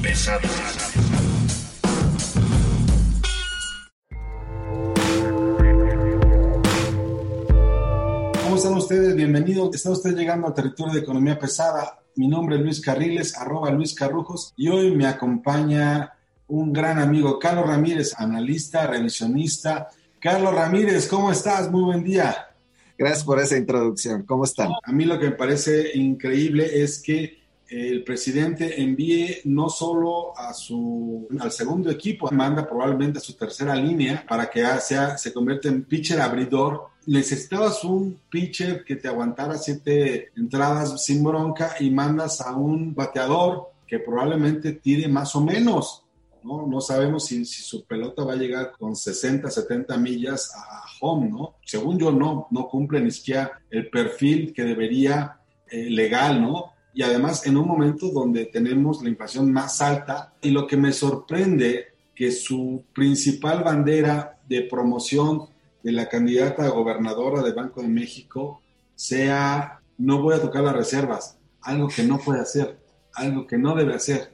Pesada. ¿Cómo están ustedes? Bienvenidos. Está usted llegando al territorio de economía pesada. Mi nombre es Luis Carriles, arroba Luis Carrujos, y hoy me acompaña un gran amigo, Carlos Ramírez, analista, revisionista. Carlos Ramírez, ¿cómo estás? Muy buen día. Gracias por esa introducción. ¿Cómo están? A mí lo que me parece increíble es que el presidente envíe no solo a su al segundo equipo, manda probablemente a su tercera línea para que sea, se convierta en pitcher abridor. Necesitabas un pitcher que te aguantara siete entradas sin bronca y mandas a un bateador que probablemente tire más o menos. No, no sabemos si, su pelota va a llegar con 60, 70 millas a home, ¿no? Según yo, no, no cumple ni siquiera el perfil que debería eh, legal, ¿no? Y además en un momento donde tenemos la inflación más alta y lo que me sorprende que su principal bandera de promoción de la candidata a gobernadora del Banco de México sea no voy a tocar las reservas, algo que no puede hacer, algo que no debe hacer.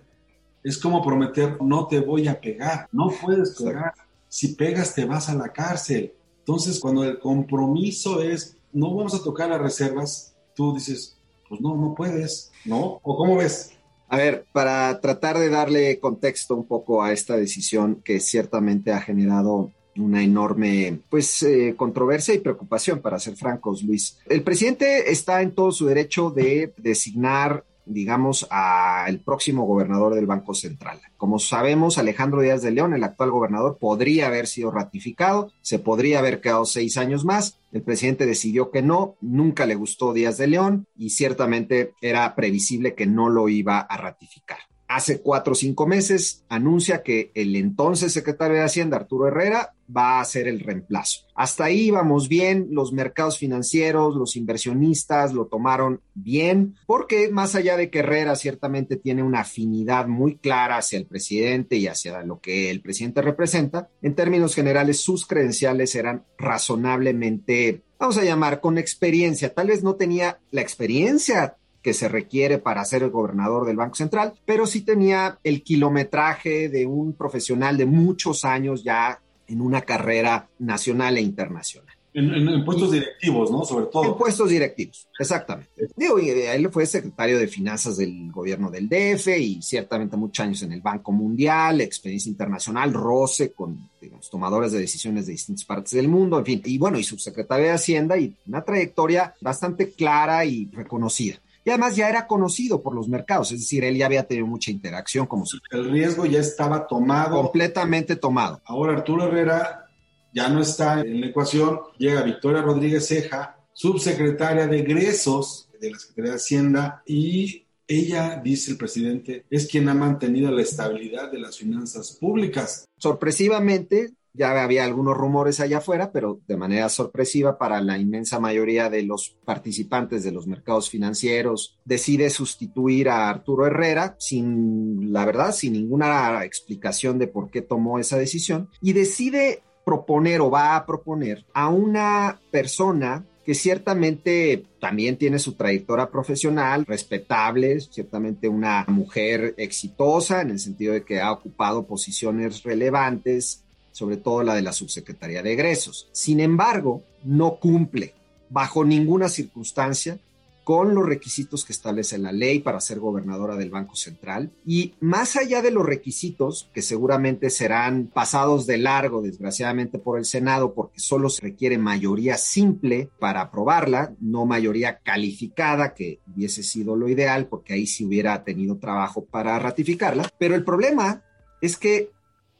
Es como prometer no te voy a pegar, no puedes pegar. Si pegas te vas a la cárcel. Entonces cuando el compromiso es no vamos a tocar las reservas, tú dices, pues no, no puedes, ¿no? ¿O cómo ves? A ver, para tratar de darle contexto un poco a esta decisión que ciertamente ha generado una enorme pues eh, controversia y preocupación para ser francos Luis el presidente está en todo su derecho de designar digamos, al próximo gobernador del Banco Central. Como sabemos, Alejandro Díaz de León, el actual gobernador, podría haber sido ratificado, se podría haber quedado seis años más. El presidente decidió que no, nunca le gustó Díaz de León y ciertamente era previsible que no lo iba a ratificar hace cuatro o cinco meses anuncia que el entonces secretario de Hacienda, Arturo Herrera, va a ser el reemplazo. Hasta ahí vamos bien, los mercados financieros, los inversionistas lo tomaron bien, porque más allá de Herrera ciertamente tiene una afinidad muy clara hacia el presidente y hacia lo que el presidente representa, en términos generales sus credenciales eran razonablemente vamos a llamar con experiencia. Tal vez no tenía la experiencia que se requiere para ser el gobernador del Banco Central, pero sí tenía el kilometraje de un profesional de muchos años ya en una carrera nacional e internacional. En, puestos directivos, ¿no? Sobre todo. En puestos directivos, exactamente. Digo, él fue secretario de Finanzas del gobierno del DF y ciertamente muchos años en el Banco Mundial, experiencia internacional, roce con digamos, tomadores de decisiones de distintas partes del mundo, en fin. Y bueno, y subsecretario de Hacienda y una trayectoria bastante clara y reconocida. Y además ya era conocido por los mercados, es decir, él ya había tenido mucha interacción como si... El riesgo ya estaba tomado. Completamente tomado. Ahora Arturo Herrera ya no está en la ecuación, llega Victoria Rodríguez Ceja, subsecretaria de egresos de la Secretaría de Hacienda y ella, dice el presidente, es quien ha mantenido la estabilidad de las finanzas públicas. Sorpresivamente, ya había algunos rumores allá afuera, pero de manera sorpresiva para la inmensa mayoría de los participantes de los mercados financieros, decide sustituir a Arturo Herrera sin, la verdad, sin ninguna explicación de por qué tomó esa decisión y decide proponer o va a proponer a una persona que ciertamente también tiene su trayectoria profesional respetable, ciertamente una mujer exitosa en el sentido de que ha ocupado posiciones relevantes sobre todo la de la subsecretaría de egresos. Sin embargo, no cumple bajo ninguna circunstancia con los requisitos que establece la ley para ser gobernadora del Banco Central. Y más allá de los requisitos, que seguramente serán pasados de largo, desgraciadamente, por el Senado, porque solo se requiere mayoría simple para aprobarla, no mayoría calificada, que hubiese sido lo ideal, porque ahí sí hubiera tenido trabajo para ratificarla. Pero el problema es que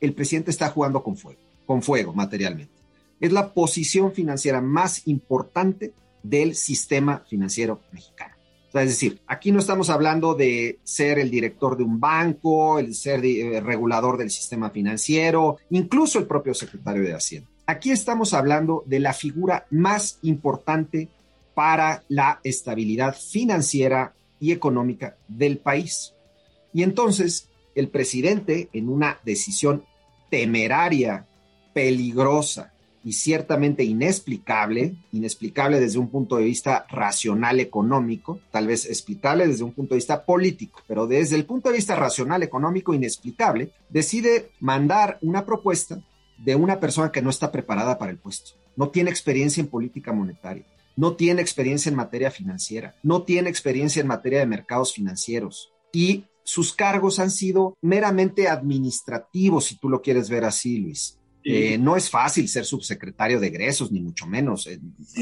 el presidente está jugando con fuego, con fuego materialmente. Es la posición financiera más importante del sistema financiero mexicano. es decir, aquí no estamos hablando de ser el director de un banco, el ser el eh, regulador del sistema financiero, incluso el propio secretario de Hacienda. Aquí estamos hablando de la figura más importante para la estabilidad financiera y económica del país. Y entonces el presidente, en una decisión temeraria, peligrosa y ciertamente inexplicable, inexplicable desde un punto de vista racional económico, tal vez explicable desde un punto de vista político, pero desde el punto de vista racional económico inexplicable, decide mandar una propuesta de una persona que no está preparada para el puesto, no tiene experiencia en política monetaria, no tiene experiencia en materia financiera, no tiene experiencia en materia de mercados financieros y sus cargos han sido meramente administrativos, si tú lo quieres ver así, Luis. Eh, no es fácil ser subsecretario de egresos, ni mucho menos. Eh,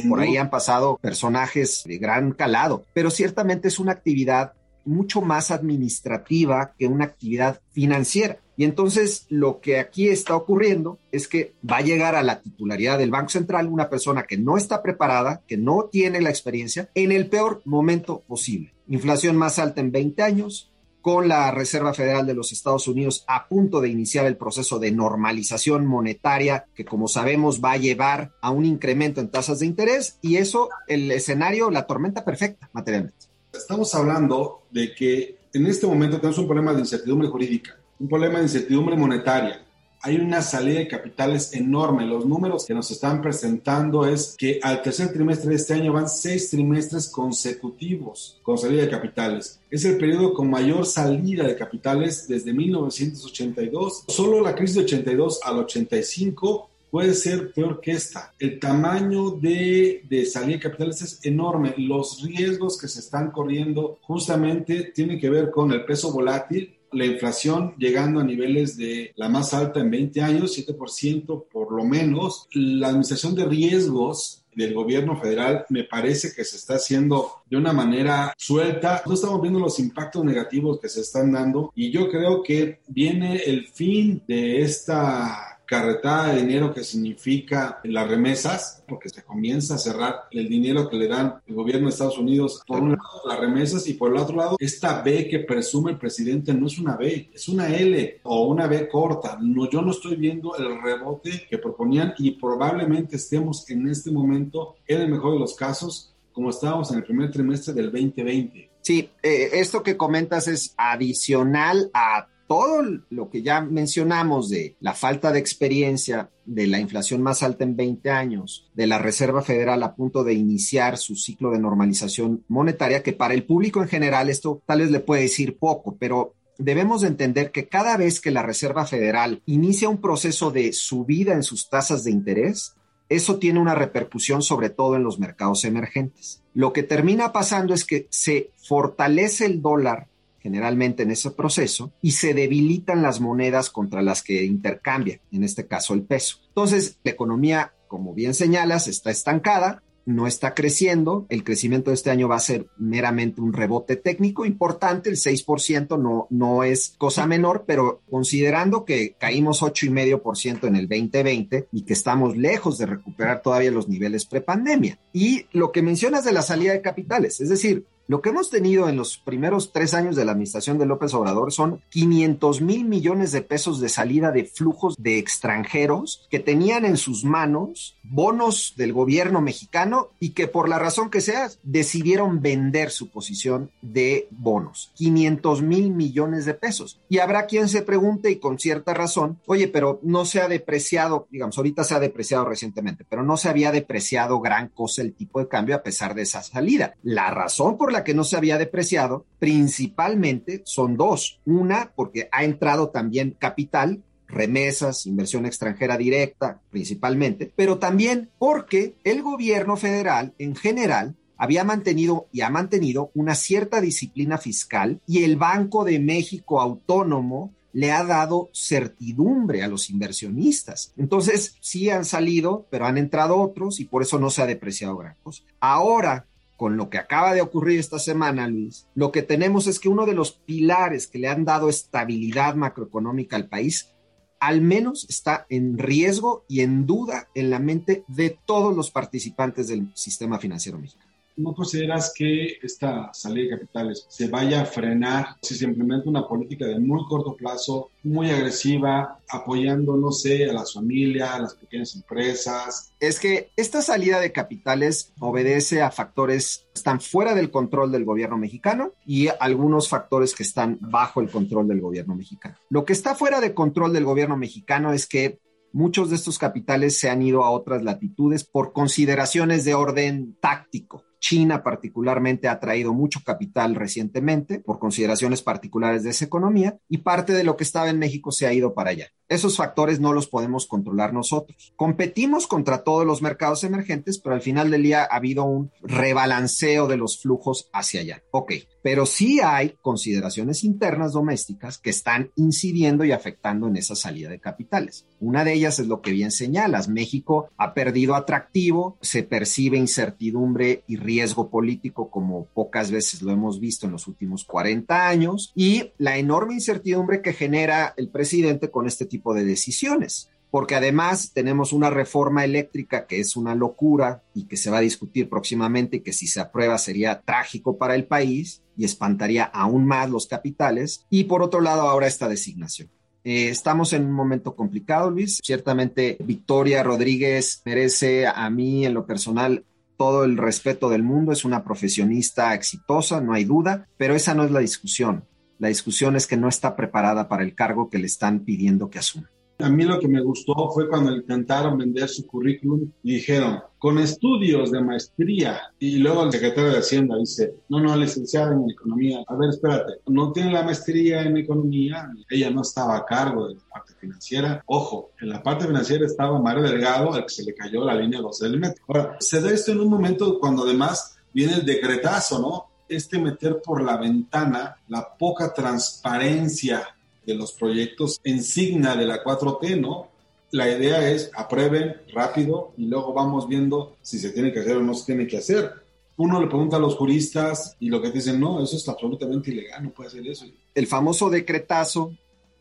por ahí han pasado personajes de gran calado, pero ciertamente es una actividad mucho más administrativa que una actividad financiera. Y entonces lo que aquí está ocurriendo es que va a llegar a la titularidad del Banco Central una persona que no está preparada, que no tiene la experiencia, en el peor momento posible. Inflación más alta en 20 años, con la Reserva Federal de los Estados Unidos a punto de iniciar el proceso de normalización monetaria que como sabemos va a llevar a un incremento en tasas de interés y eso el escenario, la tormenta perfecta materialmente. Estamos hablando de que en este momento tenemos un problema de incertidumbre jurídica, un problema de incertidumbre monetaria, hay una salida de capitales enorme. Los números que nos están presentando es que al tercer trimestre de este año van seis trimestres consecutivos con salida de capitales. Es el periodo con mayor salida de capitales desde 1982. Solo la crisis de 82 al 85 puede ser peor que esta. El tamaño de, de, salida de capitales es enorme. Los riesgos que se están corriendo justamente tienen que ver con el peso volátil, la inflación llegando a niveles de la más alta en 20 años, 7% por lo menos. La administración de riesgos del gobierno federal me parece que se está haciendo de una manera suelta. No estamos viendo los impactos negativos que se están dando y yo creo que viene el fin de esta carretada de dinero que significa las remesas, porque se comienza a cerrar el dinero que le dan el gobierno de Estados Unidos, por un lado las remesas y por el otro lado esta B que presume el presidente no es una B, es una L o una B corta. No, yo no estoy viendo el rebote que proponían y probablemente estemos en este momento, en el mejor de los casos, como estábamos en el primer trimestre del 2020. Sí, eh, esto que comentas es adicional a todo lo que ya mencionamos de la falta de experiencia, de la inflación más alta en 20 años, de la Reserva Federal a punto de iniciar su ciclo de normalización monetaria, que para el público en general esto tal vez le puede decir poco, pero debemos entender que cada vez que la Reserva Federal inicia un proceso de subida en sus tasas de interés, eso tiene una repercusión sobre todo en los mercados emergentes. Lo que termina pasando es que se fortalece el dólar generalmente en ese proceso y se debilitan las monedas contra las que intercambia, en este caso el peso. Entonces, la economía, como bien señalas, está estancada, no está creciendo. El crecimiento de este año va a ser meramente un rebote técnico importante. El 6% no, no es cosa menor, pero considerando que caímos 8,5% en el 2020 y que estamos lejos de recuperar todavía los niveles prepandemia. Y lo que mencionas de la salida de capitales, es decir, lo que hemos tenido en los primeros tres años de la administración de López Obrador son 500 mil millones de pesos de salida de flujos de extranjeros que tenían en sus manos bonos del gobierno mexicano y que por la razón que sea decidieron vender su posición de bonos. 500 mil millones de pesos. Y habrá quien se pregunte y con cierta razón, oye, pero no se ha depreciado, digamos, ahorita se ha depreciado recientemente, pero no se había depreciado gran cosa el tipo de cambio a pesar de esa salida. La razón por la que no se había depreciado principalmente son dos. Una, porque ha entrado también capital remesas, inversión extranjera directa principalmente, pero también porque el gobierno federal en general había mantenido y ha mantenido una cierta disciplina fiscal y el Banco de México autónomo le ha dado certidumbre a los inversionistas. Entonces, sí han salido, pero han entrado otros y por eso no se ha depreciado gran cosa. Ahora, con lo que acaba de ocurrir esta semana, Luis, lo que tenemos es que uno de los pilares que le han dado estabilidad macroeconómica al país, al menos está en riesgo y en duda en la mente de todos los participantes del sistema financiero mexicano. ¿No consideras que esta salida de capitales se vaya a frenar si se implementa una política de muy corto plazo, muy agresiva, apoyando, no sé, a las familias, a las pequeñas empresas? Es que esta salida de capitales obedece a factores que están fuera del control del gobierno mexicano y algunos factores que están bajo el control del gobierno mexicano. Lo que está fuera de control del gobierno mexicano es que muchos de estos capitales se han ido a otras latitudes por consideraciones de orden táctico. China particularmente ha traído mucho capital recientemente por consideraciones particulares de esa economía y parte de lo que estaba en México se ha ido para allá. Esos factores no los podemos controlar nosotros. Competimos contra todos los mercados emergentes, pero al final del día ha habido un rebalanceo de los flujos hacia allá. Ok, pero sí hay consideraciones internas domésticas que están incidiendo y afectando en esa salida de capitales. Una de ellas es lo que bien señalas. México ha perdido atractivo, se percibe incertidumbre y riesgo político como pocas veces lo hemos visto en los últimos 40 años y la enorme incertidumbre que genera el presidente con este tipo de decisiones porque además tenemos una reforma eléctrica que es una locura y que se va a discutir próximamente y que si se aprueba sería trágico para el país y espantaría aún más los capitales. Y por otro lado, ahora esta designación. Eh, estamos en un momento complicado, Luis. Ciertamente, Victoria Rodríguez merece a mí en lo personal todo el respeto del mundo. Es una profesionista exitosa, no hay duda, pero esa no es la discusión. La discusión es que no está preparada para el cargo que le están pidiendo que asuma. A mí lo que me gustó fue cuando intentaron vender su currículum y dijeron, con estudios de maestría. Y luego el secretario de Hacienda dice, no, no, licenciada en economía. A ver, espérate, no tiene la maestría en economía. Ella no estaba a cargo de la parte financiera. Ojo, en la parte financiera estaba Mario Delgado, al que se le cayó la línea 12 del metro. Ahora, se da esto en un momento cuando además viene el decretazo, ¿no? Este meter por la ventana la poca transparencia de los proyectos insignia de la 4T, ¿no? La idea es aprueben rápido y luego vamos viendo si se tiene que hacer o no se tiene que hacer. Uno le pregunta a los juristas y lo que dicen, no, eso es absolutamente ilegal, no puede ser eso. El famoso decretazo,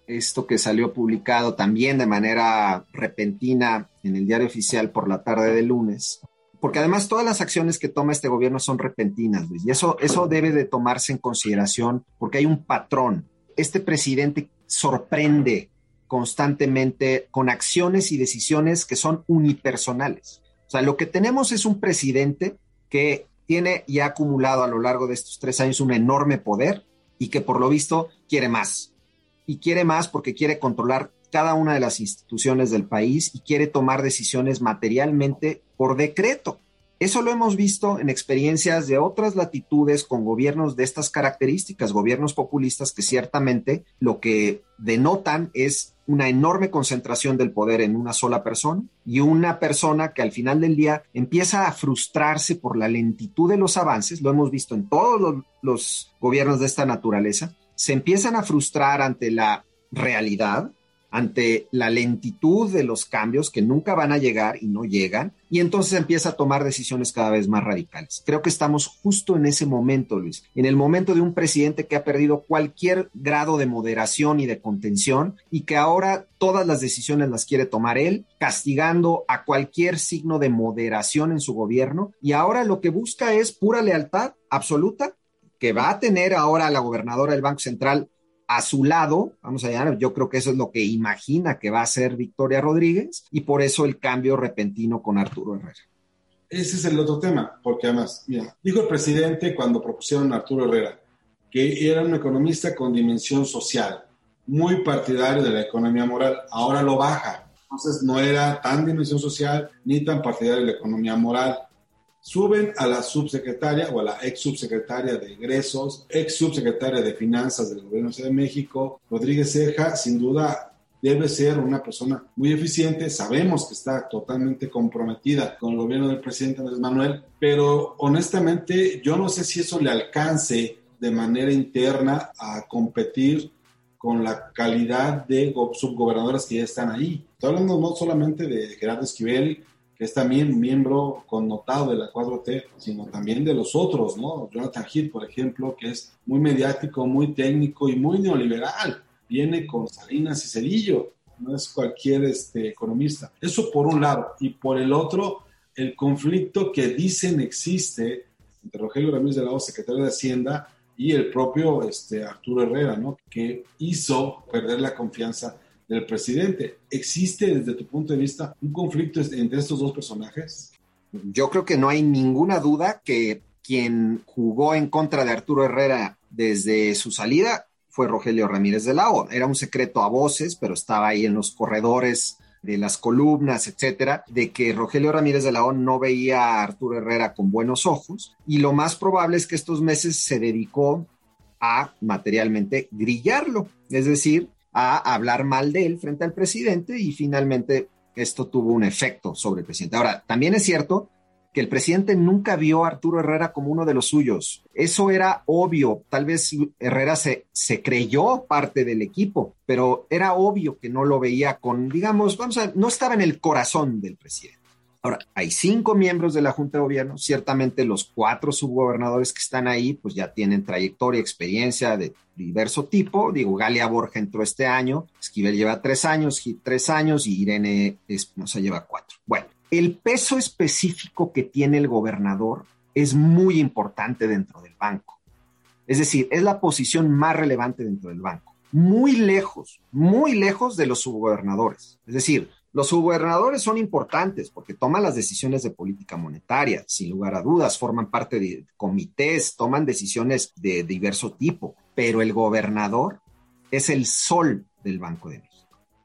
esto que salió publicado también de manera repentina en el diario oficial por la tarde de lunes, porque además todas las acciones que toma este gobierno son repentinas, Luis, y eso, eso debe de tomarse en consideración porque hay un patrón este presidente sorprende constantemente con acciones y decisiones que son unipersonales. O sea, lo que tenemos es un presidente que tiene y ha acumulado a lo largo de estos tres años un enorme poder y que por lo visto quiere más. Y quiere más porque quiere controlar cada una de las instituciones del país y quiere tomar decisiones materialmente por decreto. Eso lo hemos visto en experiencias de otras latitudes con gobiernos de estas características, gobiernos populistas que ciertamente lo que denotan es una enorme concentración del poder en una sola persona y una persona que al final del día empieza a frustrarse por la lentitud de los avances, lo hemos visto en todos los, gobiernos de esta naturaleza, se empiezan a frustrar ante la realidad, ante la lentitud de los cambios que nunca van a llegar y no llegan, y entonces empieza a tomar decisiones cada vez más radicales. Creo que estamos justo en ese momento, Luis, en el momento de un presidente que ha perdido cualquier grado de moderación y de contención y que ahora todas las decisiones las quiere tomar él, castigando a cualquier signo de moderación en su gobierno, y ahora lo que busca es pura lealtad absoluta que va a tener ahora la gobernadora del Banco Central a su lado, vamos a llamar, yo creo que eso es lo que imagina que va a ser Victoria Rodríguez y por eso el cambio repentino con Arturo Herrera. Ese es el otro tema, porque además, mira, dijo el presidente cuando propusieron a Arturo Herrera que era un economista con dimensión social, muy partidario de la economía moral, ahora lo baja. Entonces no era tan dimensión social ni tan partidario de la economía moral suben a la subsecretaria o a la ex subsecretaria de ingresos, ex subsecretaria de finanzas del gobierno de México, Rodríguez Ceja, sin duda debe ser una persona muy eficiente. Sabemos que está totalmente comprometida con el gobierno del presidente Andrés Manuel, pero honestamente yo no sé si eso le alcance de manera interna a competir con la calidad de subgobernadoras que ya están ahí. Estoy hablando no solamente de Gerardo Esquivel, es también miembro connotado de la 4T, sino también de los otros, ¿no? Jonathan Heath, por ejemplo, que es muy mediático, muy técnico y muy neoliberal. Viene con Salinas y Cedillo, no es cualquier este, economista. Eso por un lado. Y por el otro, el conflicto que dicen existe entre Rogelio Ramírez de la O, secretario de Hacienda, y el propio este, Arturo Herrera, ¿no? que hizo perder la confianza del presidente. ¿Existe desde tu punto de vista un conflicto entre estos dos personajes? Yo creo que no hay ninguna duda que quien jugó en contra de Arturo Herrera desde su salida fue Rogelio Ramírez de la O. Era un secreto a voces, pero estaba ahí en los corredores de las columnas, etcétera, de que Rogelio Ramírez de la O no veía a Arturo Herrera con buenos ojos y lo más probable es que estos meses se dedicó a materialmente grillarlo, es decir, a hablar mal de él frente al presidente y finalmente esto tuvo un efecto sobre el presidente. Ahora, también es cierto que el presidente nunca vio a Arturo Herrera como uno de los suyos. Eso era obvio. Tal vez Herrera se, se creyó parte del equipo, pero era obvio que no lo veía con, digamos, vamos a, no estaba en el corazón del presidente. Ahora, hay cinco miembros de la Junta de Gobierno, ciertamente los cuatro subgobernadores que están ahí, pues ya tienen trayectoria, experiencia de diverso tipo. Digo, Galia Borja entró este año, Esquivel lleva tres años, tres años y Irene lleva cuatro. Bueno, el peso específico que tiene el gobernador es muy importante dentro del banco. Es decir, es la posición más relevante dentro del banco. Muy lejos, muy lejos de los subgobernadores. Es decir, los subgobernadores son importantes porque toman las decisiones de política monetaria, sin lugar a dudas, forman parte de comités, toman decisiones de diverso tipo, pero el gobernador es el sol del Banco de México.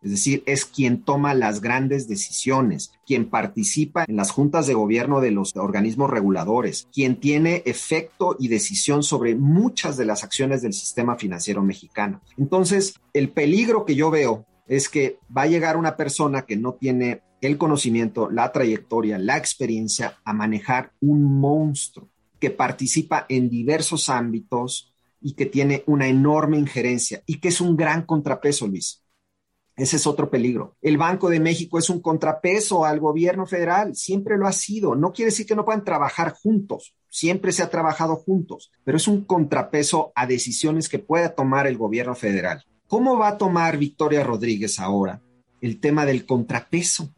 Es decir, es quien toma las grandes decisiones, quien participa en las juntas de gobierno de los organismos reguladores, quien tiene efecto y decisión sobre muchas de las acciones del sistema financiero mexicano. Entonces, el peligro que yo veo es que va a llegar una persona que no tiene el conocimiento, la trayectoria, la experiencia a manejar un monstruo que participa en diversos ámbitos y que tiene una enorme injerencia y que es un gran contrapeso, Luis. Ese es otro peligro. El Banco de México es un contrapeso al gobierno federal, siempre lo ha sido. No quiere decir que no puedan trabajar juntos, siempre se ha trabajado juntos, pero es un contrapeso a decisiones que pueda tomar el gobierno federal. ¿Cómo va a tomar Victoria Rodríguez ahora el tema del contrapeso?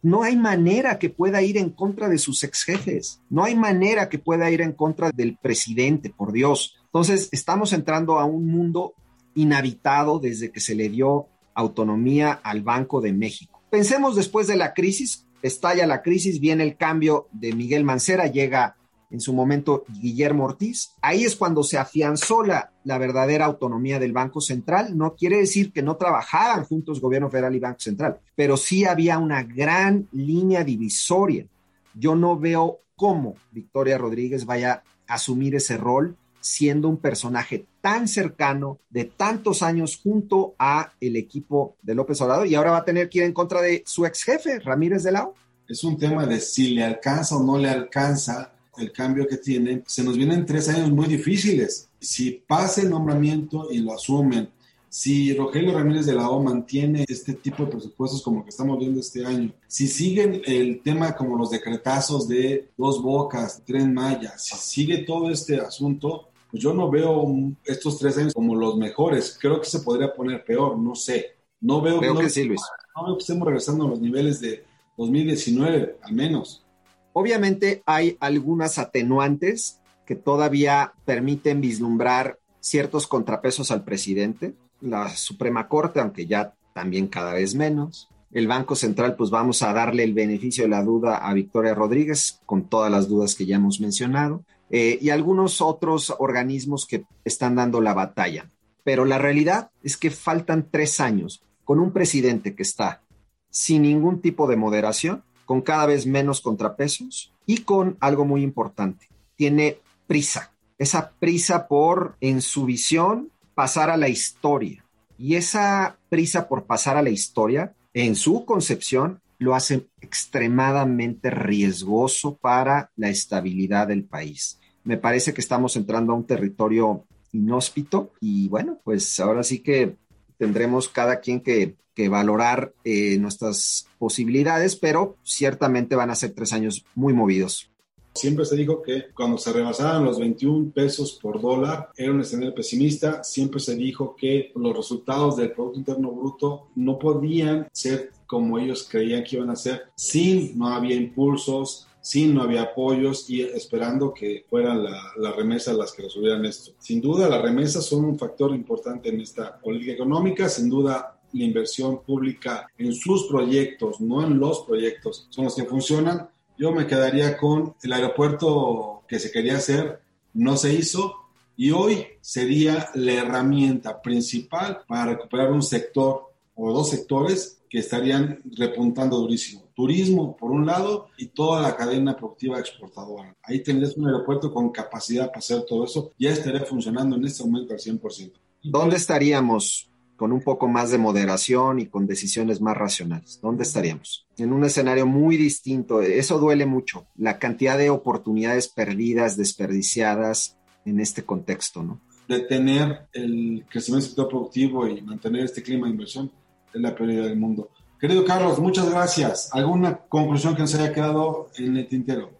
No hay manera que pueda ir en contra de sus ex jefes, no hay manera que pueda ir en contra del presidente, por Dios. Entonces, estamos entrando a un mundo inhabitado desde que se le dio autonomía al Banco de México. Pensemos después de la crisis, estalla la crisis, viene el cambio de Miguel Mancera, llega en su momento Guillermo Ortiz. Ahí es cuando se afianzó la, la, verdadera autonomía del Banco Central. No quiere decir que no trabajaran juntos gobierno federal y Banco Central, pero sí había una gran línea divisoria. Yo no veo cómo Victoria Rodríguez vaya a asumir ese rol siendo un personaje tan cercano de tantos años junto a el equipo de López Obrador y ahora va a tener que ir en contra de su ex jefe, Ramírez de Lao. Es un tema de si le alcanza o no le alcanza el cambio que tiene. Se nos vienen tres años muy difíciles. Si pasa el nombramiento y lo asumen, si Rogelio Ramírez de la O mantiene este tipo de presupuestos como que estamos viendo este año, si siguen el tema como los decretazos de dos bocas, tren Maya, si sigue todo este asunto, pues yo no veo estos tres años como los mejores. Creo que se podría poner peor, no sé. No veo, Creo no, que sí, Luis. No veo que estemos regresando a los niveles de 2019, al menos. Obviamente hay algunas atenuantes que todavía permiten vislumbrar ciertos contrapesos al presidente. La Suprema Corte, aunque ya también cada vez menos. El Banco Central, pues vamos a darle el beneficio de la duda a Victoria Rodríguez, con todas las dudas que ya hemos mencionado. Eh, y algunos otros organismos que están dando la batalla. Pero la realidad es que faltan tres años con un presidente que está sin ningún tipo de moderación, con cada vez menos contrapesos y con algo muy importante, tiene prisa, esa prisa por, en su visión, pasar a la historia. Y esa prisa por pasar a la historia, en su concepción, lo hace extremadamente riesgoso para la estabilidad del país me parece que estamos entrando a un territorio inhóspito y bueno, pues ahora sí que tendremos cada quien que, valorar eh, nuestras posibilidades, pero ciertamente van a ser tres años muy movidos. Siempre se dijo que cuando se rebasaban los 21 pesos por dólar era un escenario pesimista. Siempre se dijo que los resultados del Producto Interno Bruto no podían ser como ellos creían que iban a ser si no había impulsos sí no había apoyos y esperando que fueran las remesas las que resolvieran esto. Sin duda, las remesas son un factor importante en esta política económica, sin duda la inversión pública en sus proyectos, no en los proyectos, son los que funcionan. Yo me quedaría con el aeropuerto que se quería hacer, no se hizo, y hoy sería la herramienta principal para recuperar un sector o dos sectores que estarían repuntando durísimo. Turismo, por un lado, y toda la cadena productiva exportadora. Ahí tendrías un aeropuerto con capacidad para hacer todo eso. Ya estaría funcionando en este momento al 100%. ¿Dónde estaríamos con un poco más de moderación y con decisiones más racionales? ¿Dónde estaríamos? En un escenario muy distinto. Eso duele mucho. La cantidad de oportunidades perdidas, desperdiciadas en este contexto, ¿no? Detener el crecimiento del sector productivo y mantener este clima de inversión es la prioridad del mundo. Querido Carlos, muchas gracias. ¿Alguna conclusión que nos haya quedado en el tintero?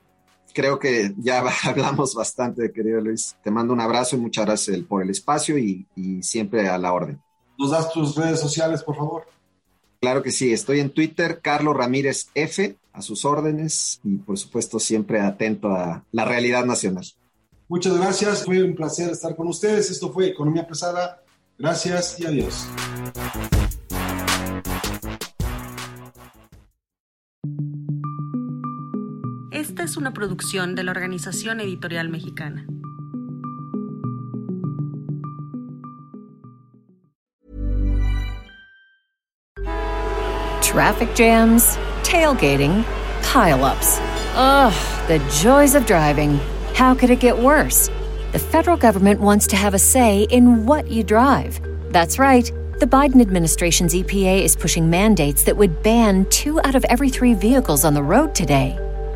Creo que ya hablamos bastante, querido Luis. Te mando un abrazo y muchas gracias por el espacio y, y siempre a la orden. ¿Nos das tus redes sociales, por favor? Claro que sí, estoy en Twitter, Carlos Ramírez F, a sus órdenes y por supuesto siempre atento a la realidad nacional. Muchas gracias, fue un placer estar con ustedes. Esto fue Economía Pesada. Gracias y adiós. Esta es una producción de la Organización Editorial Mexicana. Traffic jams, tailgating, pileups. Ugh, the joys of driving. How could it get worse? The federal government wants to have a say in what you drive. That's right. The Biden administration's EPA is pushing mandates that would ban two out of every three vehicles on the road today.